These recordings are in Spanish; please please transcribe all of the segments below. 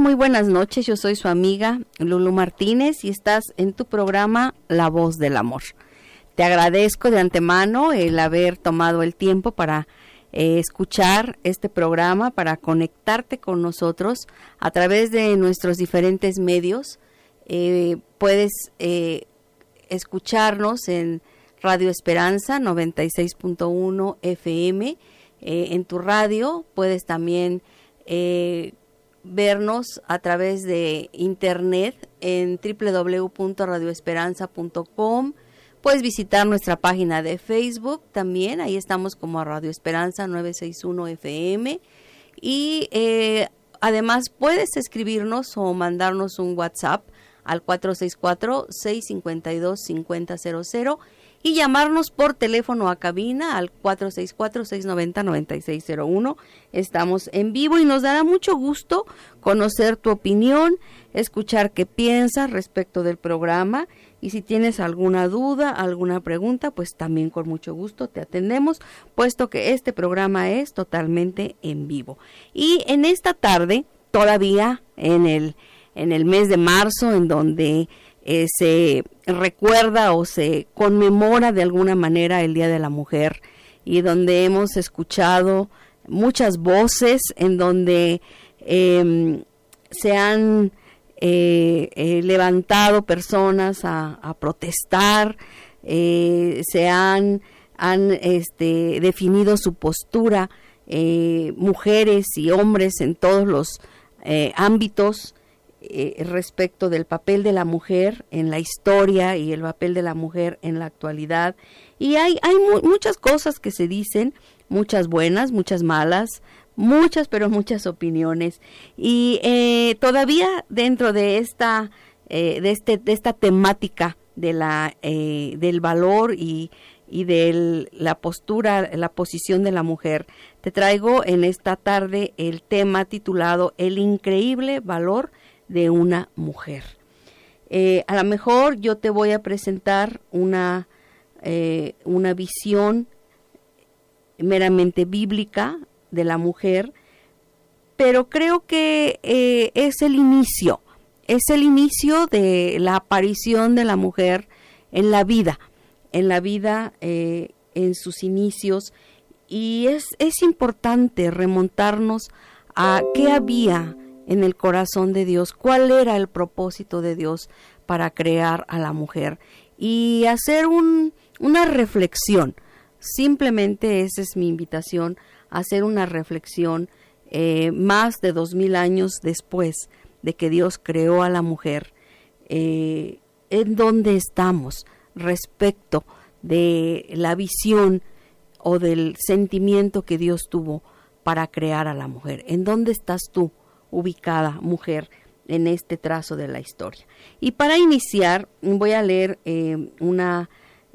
Muy buenas noches. Yo soy su amiga Lulu Martínez y estás en tu programa La Voz del Amor. Te agradezco de antemano el haber tomado el tiempo para eh, escuchar este programa, para conectarte con nosotros a través de nuestros diferentes medios. Eh, puedes eh, escucharnos en Radio Esperanza 96.1 FM. en tu radio puedes también vernos a través de internet en www.radioesperanza.com. Puedes visitar nuestra página de Facebook también, ahí estamos como Radio Esperanza 961 FM. Y eh, además puedes escribirnos o mandarnos un WhatsApp al 464-652-5000 y llamarnos por teléfono a cabina al 464-690-9601. Estamos en vivo y nos dará mucho gusto conocer tu opinión, escuchar qué piensas respecto del programa y si tienes alguna duda, alguna pregunta, pues también con mucho gusto te atendemos, puesto que este programa es totalmente en vivo. Y en esta tarde, todavía en el, en el mes de marzo, en donde eh, se recuerda o se conmemora de alguna manera el Día de la Mujer y donde hemos escuchado muchas voces en donde em, se han eh, eh, levantado personas a, protestar, se han, han este, definido su postura, mujeres y hombres en todos los ámbitos eh, respecto del papel de la mujer en la historia y el papel de la mujer en la actualidad. Y hay, hay muchas cosas que se dicen, muchas buenas, muchas malas, muchas, pero muchas opiniones. Y eh, todavía dentro de esta, eh, de, este, de esta temática de la, del valor y, y de la postura, la posición de la mujer, te traigo en esta tarde el tema titulado El increíble valor de una mujer. Eh, a lo mejor yo te voy a presentar una, eh, una visión meramente bíblica de la mujer, pero creo que eh, es el inicio, es el inicio de la aparición de la mujer en la vida, en la vida, en sus inicios, y es, es importante remontarnos a qué había en el corazón de Dios, cuál era el propósito de Dios para crear a la mujer y hacer un, una reflexión. Simplemente esa es mi invitación, hacer una reflexión eh, más de dos mil años después de que Dios creó a la mujer, eh, en dónde estamos respecto de la visión o del sentimiento que Dios tuvo para crear a la mujer. ¿En dónde estás tú? Ubicada mujer en este trazo de la historia. Y para iniciar voy a leer eh, una,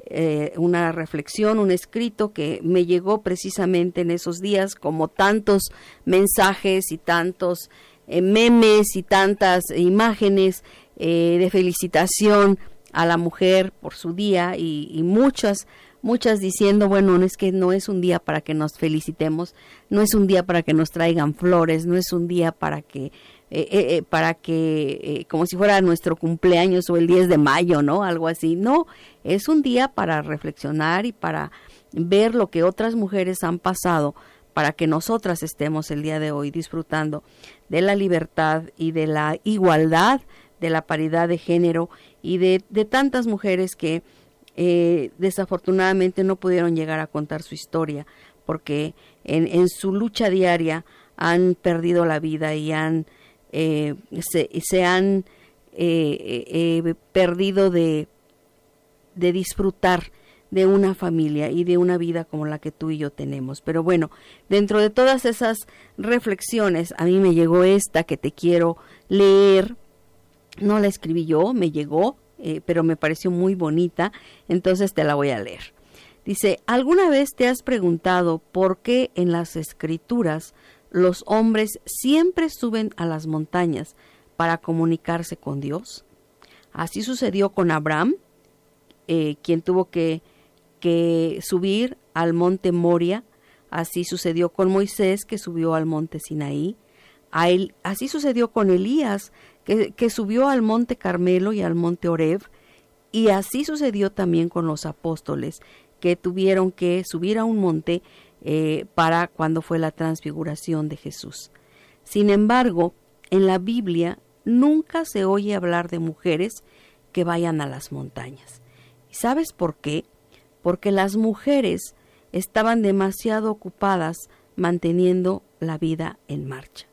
eh, una reflexión, un escrito que me llegó precisamente en esos días, como tantos mensajes y tantos eh, memes y tantas imágenes de felicitación a la mujer por su día y, y muchas muchas diciendo, bueno, no es que no es un día para que nos felicitemos, no es un día para que nos traigan flores, no es un día para que, eh, eh, eh, para que, como si fuera nuestro cumpleaños o el 10 de mayo, ¿no? Algo así. No, es un día para reflexionar y para ver lo que otras mujeres han pasado para que nosotras estemos el día de hoy disfrutando de la libertad y de la igualdad, de la paridad de género y de, de tantas mujeres que eh, desafortunadamente no pudieron llegar a contar su historia porque en, su lucha diaria han perdido la vida y han eh, se, han eh, perdido de, de disfrutar de una familia y de una vida como la que tú y yo tenemos. Pero bueno, dentro de todas esas reflexiones, a mí me llegó esta que te quiero leer. No la escribí yo, me llegó eh, pero me pareció muy bonita, entonces te la voy a leer. Dice, ¿alguna vez te has preguntado por qué en las escrituras los hombres siempre suben a las montañas para comunicarse con Dios? Así sucedió con Abraham, eh, quien tuvo que, que subir al monte Moria, así sucedió con Moisés, que subió al monte Sinaí, así sucedió con Elías, que, subió al monte Carmelo y al monte Oreb, y así sucedió también con los apóstoles, que tuvieron que subir a un monte eh, para cuando fue la transfiguración de Jesús. Sin embargo, en la Biblia nunca se oye hablar de mujeres que vayan a las montañas. ¿Y sabes por qué? Porque las mujeres estaban demasiado ocupadas manteniendo la vida en marcha.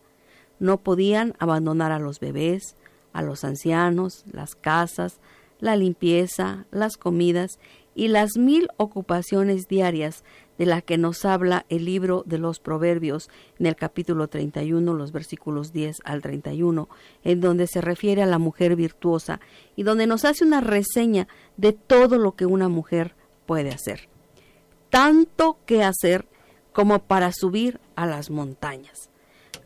No podían abandonar a los bebés, a los ancianos, las casas, la limpieza, las comidas y las mil ocupaciones diarias de la que nos habla el libro de los Proverbios en el capítulo 31, los versículos 10 al 31, en donde se refiere a la mujer virtuosa y donde nos hace una reseña de todo lo que una mujer puede hacer. Tanto que hacer como para subir a las montañas.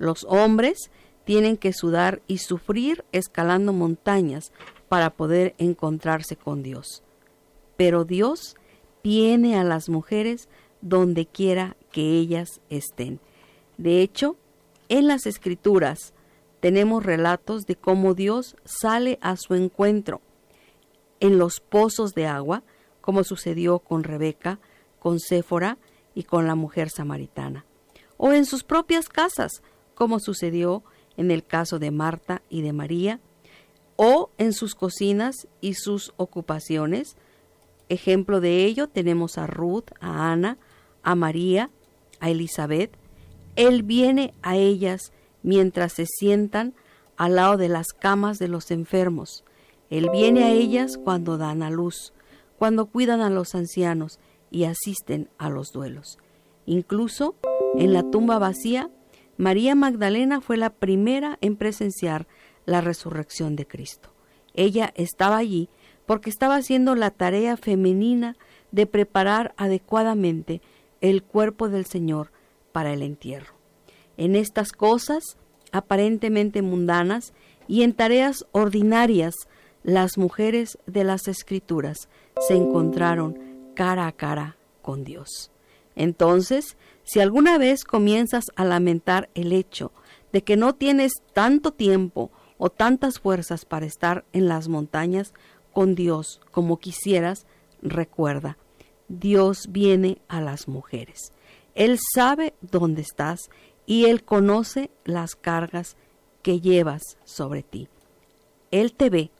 Los hombres tienen que sudar y sufrir escalando montañas para poder encontrarse con Dios. Pero Dios tiene a las mujeres donde quiera que ellas estén. De hecho, en las escrituras tenemos relatos de cómo Dios sale a su encuentro en los pozos de agua, como sucedió con Rebeca, con Séfora y con la mujer samaritana, o en sus propias casas, como sucedió en el caso de Marta y de María, o en sus cocinas y sus ocupaciones. Ejemplo de ello tenemos a Ruth, a Ana, a María, a Elizabeth. Él viene a ellas mientras se sientan al lado de las camas de los enfermos. Él viene a ellas cuando dan a luz, cuando cuidan a los ancianos y asisten a los duelos. Incluso en la tumba vacía, María Magdalena fue la primera en presenciar la resurrección de Cristo. Ella estaba allí porque estaba haciendo la tarea femenina de preparar adecuadamente el cuerpo del Señor para el entierro. En estas cosas aparentemente mundanas y en tareas ordinarias, las mujeres de las Escrituras se encontraron cara a cara con Dios. Entonces, si alguna vez comienzas a lamentar el hecho de que no tienes tanto tiempo o tantas fuerzas para estar en las montañas con Dios como quisieras, recuerda, Dios viene a las mujeres. Él sabe dónde estás y Él conoce las cargas que llevas sobre ti. Él te ve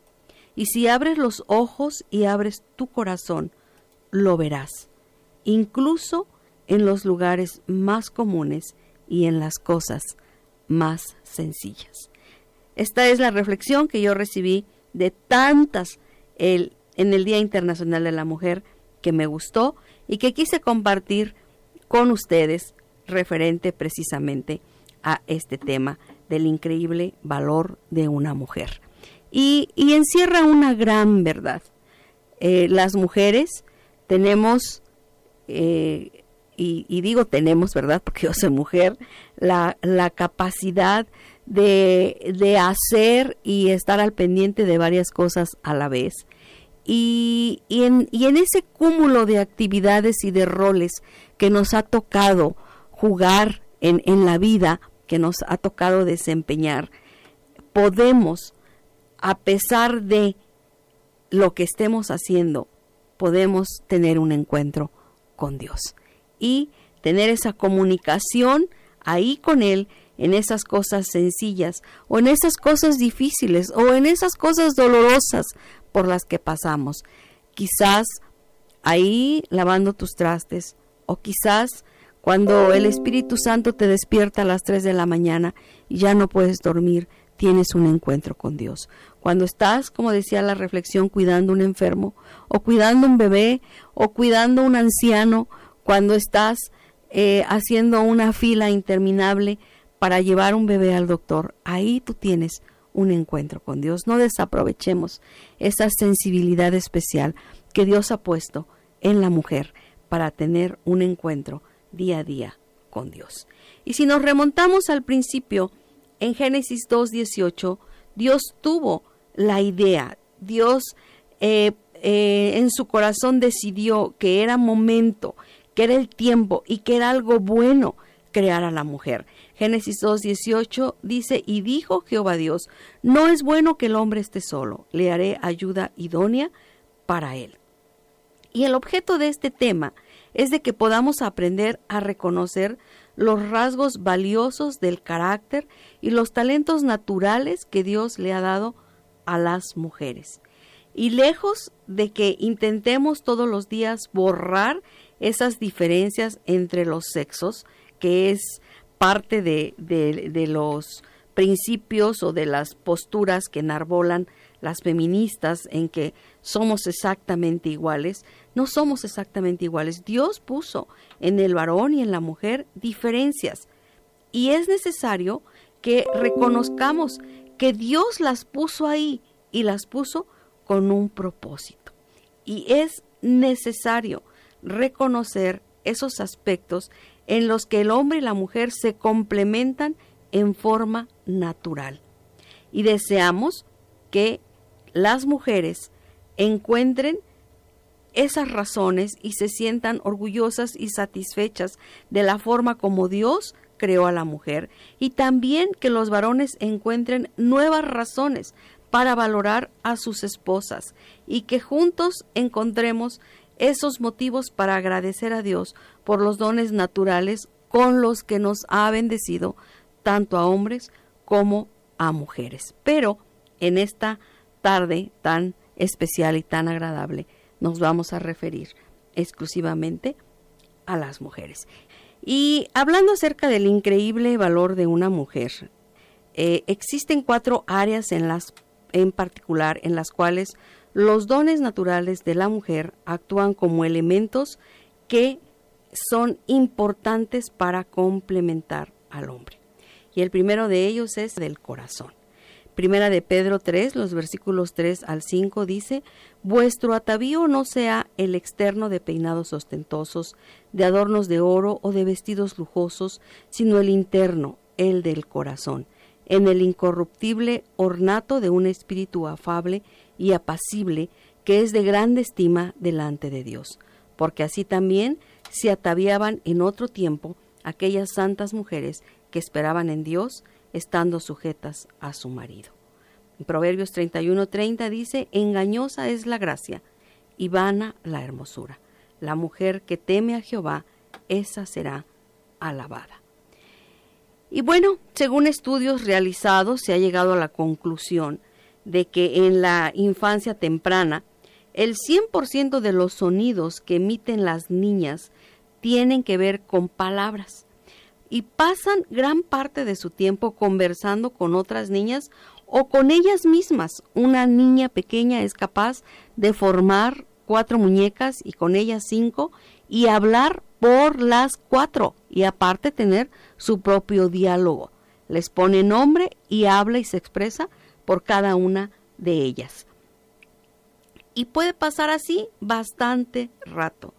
y si abres los ojos y abres tu corazón, lo verás, incluso en los lugares más comunes y en las cosas más sencillas. Esta es la reflexión que yo recibí de tantas el, en el Día Internacional de la Mujer que me gustó y que quise compartir con ustedes referente precisamente a este tema del increíble valor de una mujer. Y, encierra una gran verdad. Eh, las mujeres tenemos, eh, y, y, digo tenemos, ¿verdad? Porque yo soy mujer, la, la capacidad de, hacer y estar al pendiente de varias cosas a la vez. Y, en, y en ese cúmulo de actividades y de roles que nos ha tocado jugar en, en la vida, que nos ha tocado desempeñar, podemos, a pesar de lo que estemos haciendo, podemos tener un encuentro con Dios y tener esa comunicación ahí con Él en esas cosas sencillas o en esas cosas difíciles o en esas cosas dolorosas por las que pasamos. Quizás ahí lavando tus trastes o quizás cuando el Espíritu Santo te despierta a las 3 de la mañana y ya no puedes dormir, tienes un encuentro con Dios. Cuando estás, como decía la reflexión, cuidando un enfermo o cuidando un bebé o cuidando un anciano, cuando estás eh, haciendo una fila interminable para llevar un bebé al doctor, ahí tú tienes un encuentro con Dios. No desaprovechemos esa sensibilidad especial que Dios ha puesto en la mujer para tener un encuentro día a día con Dios. Y si nos remontamos al principio, en Génesis 2.18, Dios tuvo la idea, Dios eh, eh, en su corazón decidió que era momento, que era el tiempo y que era algo bueno crear a la mujer. Génesis 2.18 dice, y dijo Jehová Dios, no es bueno que el hombre esté solo, le haré ayuda idónea para él. Y el objeto de este tema es de que podamos aprender a reconocer los rasgos valiosos del carácter y los talentos naturales que Dios le ha dado a las mujeres. Y lejos de que intentemos todos los días borrar esas diferencias entre los sexos, que es parte de, de, los principios o de las posturas que enarbolan las feministas en que somos exactamente iguales, no somos exactamente iguales. Dios puso en el varón y en la mujer diferencias y es necesario que reconozcamos que Dios las puso ahí y las puso con un propósito. Y es necesario reconocer esos aspectos en los que el hombre y la mujer se complementan en forma natural. Y deseamos que las mujeres encuentren esas razones y se sientan orgullosas y satisfechas de la forma como Dios creó a la mujer y también que los varones encuentren nuevas razones para valorar a sus esposas y que juntos encontremos esos motivos para agradecer a Dios por los dones naturales con los que nos ha bendecido tanto a hombres como a mujeres. Pero en esta tarde tan especial y tan agradable nos vamos a referir exclusivamente a las mujeres. Y hablando acerca del increíble valor de una mujer, eh, existen cuatro áreas en las en particular en las cuales los dones naturales de la mujer actúan como elementos que son importantes para complementar al hombre. Y el primero de ellos es del corazón. Primera de Pedro 3, los versículos 3 al 5 dice, Vuestro atavío no sea el externo de peinados ostentosos, de adornos de oro o de vestidos lujosos, sino el interno, el del corazón, en el incorruptible ornato de un espíritu afable y apacible que es de grande estima delante de Dios, porque así también se ataviaban en otro tiempo aquellas santas mujeres que esperaban en Dios, estando sujetas a su marido. En Proverbios 31:30 dice, engañosa es la gracia y vana la hermosura. La mujer que teme a Jehová, esa será alabada. Y bueno, según estudios realizados, se ha llegado a la conclusión de que en la infancia temprana el 100% de los sonidos que emiten las niñas tienen que ver con palabras y pasan gran parte de su tiempo conversando con otras niñas o con ellas mismas. Una niña pequeña es capaz de formar cuatro muñecas y con ellas cinco y hablar por las cuatro y aparte tener su propio diálogo. Les pone nombre y habla y se expresa por cada una de ellas. Y puede pasar así bastante rato.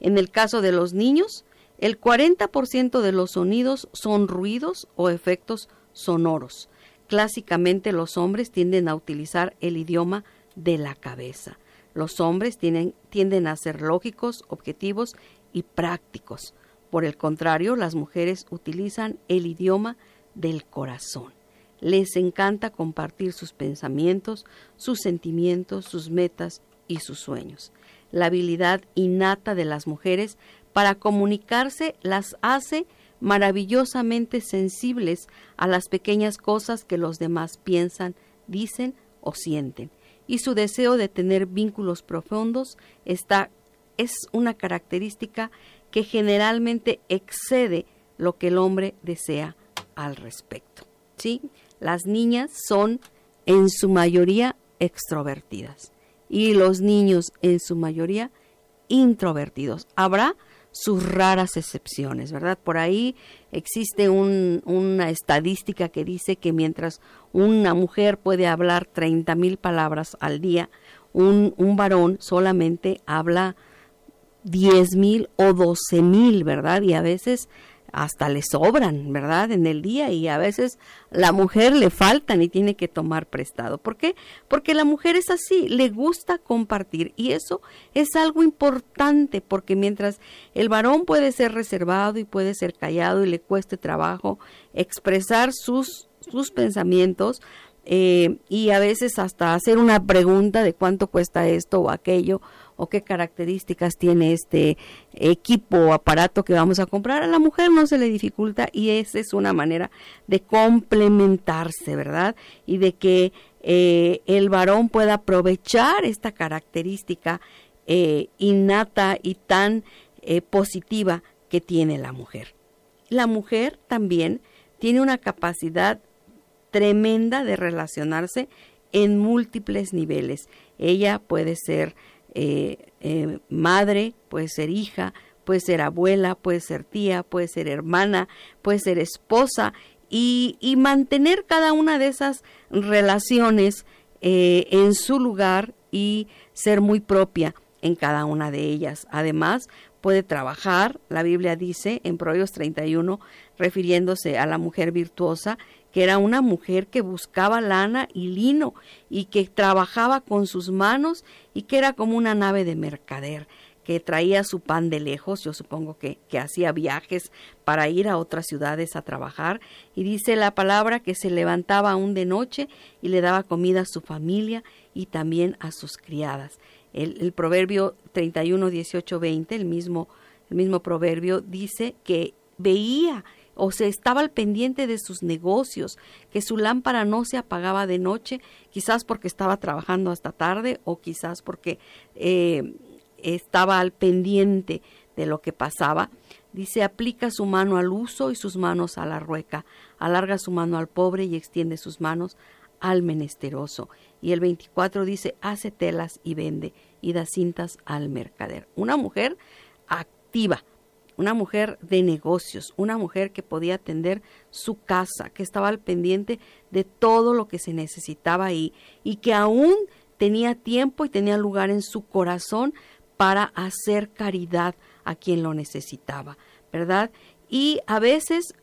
En el caso de los niños, el 40% de los sonidos son ruidos o efectos sonoros. Clásicamente los hombres tienden a utilizar el idioma de la cabeza. Los hombres tienden, tienden a ser lógicos, objetivos y prácticos. Por el contrario, las mujeres utilizan el idioma del corazón. Les encanta compartir sus pensamientos, sus sentimientos, sus metas y sus sueños. La habilidad innata de las mujeres para comunicarse las hace maravillosamente sensibles a las pequeñas cosas que los demás piensan, dicen o sienten. Y su deseo de tener vínculos profundos está, es una característica que generalmente excede lo que el hombre desea al respecto. ¿sí? Las niñas son en su mayoría extrovertidas y los niños en su mayoría introvertidos. Habrá sus raras excepciones, ¿verdad? Por ahí existe una estadística que dice que mientras una mujer puede hablar 30 mil palabras al día, un, un varón solamente habla 10 mil o 12 mil, ¿verdad? Y a veces hasta le sobran, ¿verdad? En el día y a veces la mujer le faltan y tiene que tomar prestado. ¿Por qué? Porque la mujer es así, le gusta compartir y eso es algo importante porque mientras el varón puede ser reservado y puede ser callado y le cueste trabajo expresar sus, sus pensamientos, eh, y a veces hasta hacer una pregunta de cuánto cuesta esto o aquello o qué características tiene este equipo o aparato que vamos a comprar. A la mujer no se le dificulta y esa es una manera de complementarse, ¿verdad? Y de que eh, el varón pueda aprovechar esta característica eh, innata y tan positiva que tiene la mujer. La mujer también tiene una capacidad tremenda de relacionarse en múltiples niveles. Ella puede ser eh, eh, madre, puede ser hija, puede ser abuela, puede ser tía, puede ser hermana, puede ser esposa y, mantener cada una de esas relaciones eh, en su lugar y ser muy propia en cada una de ellas. Además, puede trabajar, la Biblia dice en Proverbios 31, refiriéndose a la mujer virtuosa, que era una mujer que buscaba lana y lino y que trabajaba con sus manos y que era como una nave de mercader que traía su pan de lejos, yo supongo que, que hacía viajes para ir a otras ciudades a trabajar, y dice la palabra que se levantaba aún de noche y le daba comida a su familia y también a sus criadas. El, el proverbio 31, 18, 20, el mismo, el mismo proverbio, dice que veía o se estaba al pendiente de sus negocios, que su lámpara no se apagaba de noche, quizás porque estaba trabajando hasta tarde o quizás porque eh, estaba al pendiente de lo que pasaba. Dice, aplica su mano al uso y sus manos a la rueca, alarga su mano al pobre y extiende sus manos al menesteroso. Y el 24 dice, hace telas y vende y da cintas al mercader. Una mujer activa, una mujer de negocios, una mujer que podía atender su casa, que estaba al pendiente de todo lo que se necesitaba ahí y que aún tenía tiempo y tenía lugar en su corazón para hacer caridad a quien lo necesitaba, ¿verdad? Y a veces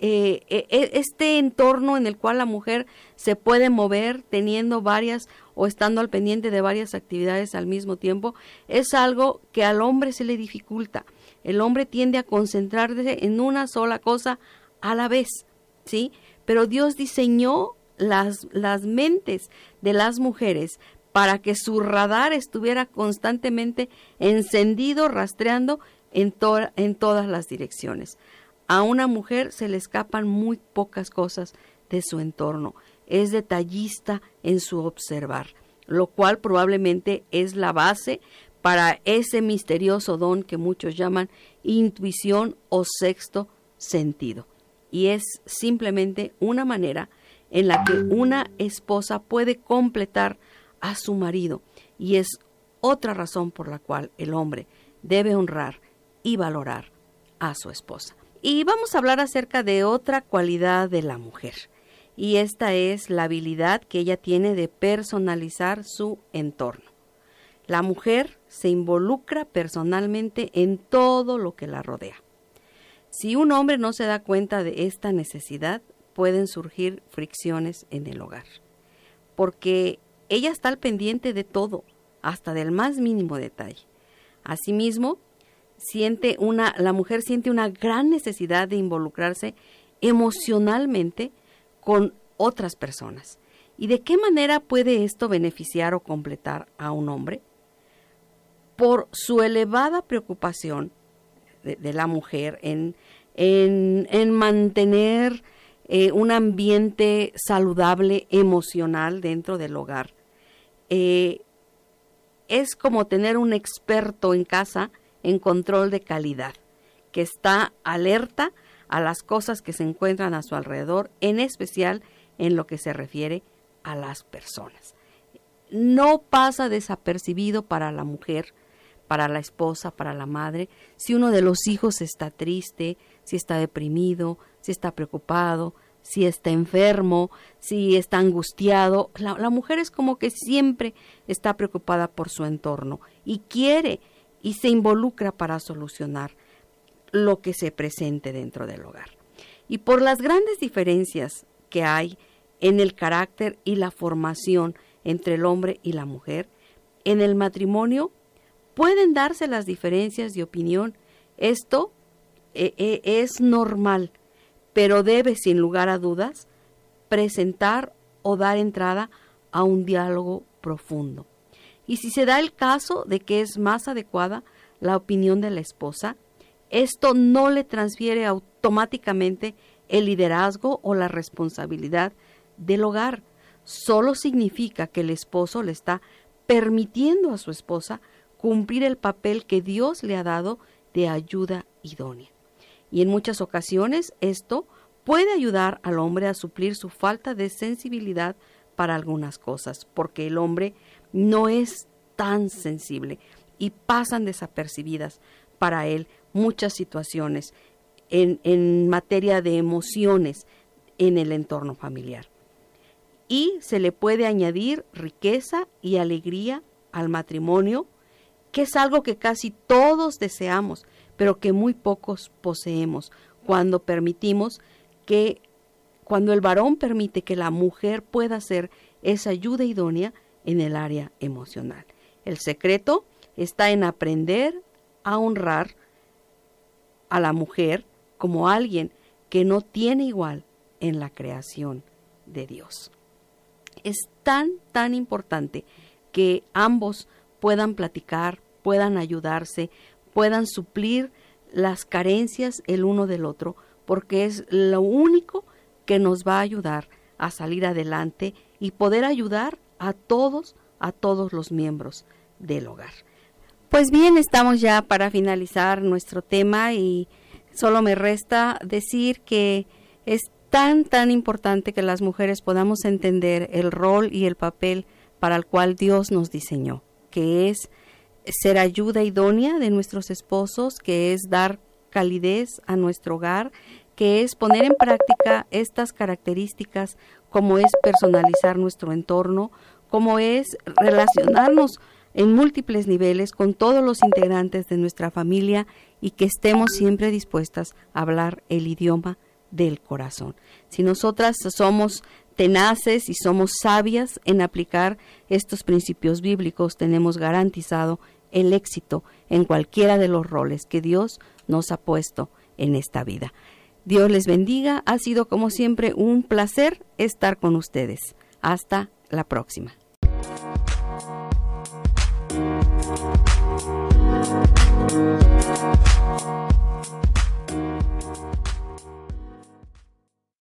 eh, e, e, este entorno en el cual la mujer se puede mover teniendo varias o estando al pendiente de varias actividades al mismo tiempo es algo que al hombre se le dificulta. El hombre tiende a concentrarse en una sola cosa a la vez, ¿sí? Pero Dios diseñó las, las mentes de las mujeres para que su radar estuviera constantemente encendido, rastreando en, en todas las direcciones. A una mujer se le escapan muy pocas cosas de su entorno. Es detallista en su observar, lo cual probablemente es la base para ese misterioso don que muchos llaman intuición o sexto sentido. Y es simplemente una manera en la que una esposa puede completar a su marido y es otra razón por la cual el hombre debe honrar y valorar a su esposa. Y vamos a hablar acerca de otra cualidad de la mujer, y esta es la habilidad que ella tiene de personalizar su entorno. La mujer se involucra personalmente en todo lo que la rodea. Si un hombre no se da cuenta de esta necesidad, pueden surgir fricciones en el hogar, porque ella está al pendiente de todo, hasta del más mínimo detalle. Asimismo, siente una, la mujer siente una gran necesidad de involucrarse emocionalmente con otras personas. ¿Y de qué manera puede esto beneficiar o completar a un hombre? Por su elevada preocupación de, la mujer en, en, mantener eh, un ambiente saludable emocional dentro del hogar. Eh, es como tener un experto en casa en control de calidad, que está alerta a las cosas que se encuentran a su alrededor, en especial en lo que se refiere a las personas. No pasa desapercibido para la mujer para la esposa, para la madre, si uno de los hijos está triste, si está deprimido, si está preocupado, si está enfermo, si está angustiado. La, mujer es como que siempre está preocupada por su entorno y quiere y se involucra para solucionar. lo que se presente dentro del hogar. Y por las grandes diferencias que hay en el carácter y la formación entre el hombre y la mujer, en el matrimonio pueden darse las diferencias de opinión. Esto eh, eh, es normal, pero debe, sin lugar a dudas, presentar o dar entrada a un diálogo profundo. Y si se da el caso de que es más adecuada la opinión de la esposa, esto no le transfiere automáticamente el liderazgo o la responsabilidad del hogar. Solo significa que el esposo le está permitiendo a su esposa cumplir el papel que Dios le ha dado de ayuda idónea. Y en muchas ocasiones esto puede ayudar al hombre a suplir su falta de sensibilidad para algunas cosas, porque el hombre no es tan sensible y pasan desapercibidas para él muchas situaciones en, en materia de emociones en el entorno familiar. Y se le puede añadir riqueza y alegría al matrimonio, que es algo que casi todos deseamos, pero que muy pocos poseemos cuando permitimos que, cuando el varón permite que la mujer pueda ser esa ayuda idónea en el área emocional. El secreto está en aprender a honrar a la mujer como alguien que no tiene igual en la creación de Dios. Es tan, tan importante que ambos puedan platicar, puedan ayudarse, puedan suplir las carencias el uno del otro, porque es lo único que nos va a ayudar a salir adelante y poder ayudar a todos, a todos los miembros del hogar. Pues bien, estamos ya para finalizar nuestro tema y solo me resta decir que es tan, tan importante que las mujeres podamos entender el rol y el papel para el cual Dios nos diseñó, que es ser ayuda idónea de nuestros esposos, que es dar calidez a nuestro hogar, que es poner en práctica estas características como es personalizar nuestro entorno, como es relacionarnos en múltiples niveles con todos los integrantes de nuestra familia y que estemos siempre dispuestas a hablar el idioma del corazón. Si nosotras somos tenaces y somos sabias en aplicar estos principios bíblicos, tenemos garantizado el éxito en cualquiera de los roles que Dios nos ha puesto en esta vida. Dios les bendiga, ha sido como siempre un placer estar con ustedes. Hasta la próxima.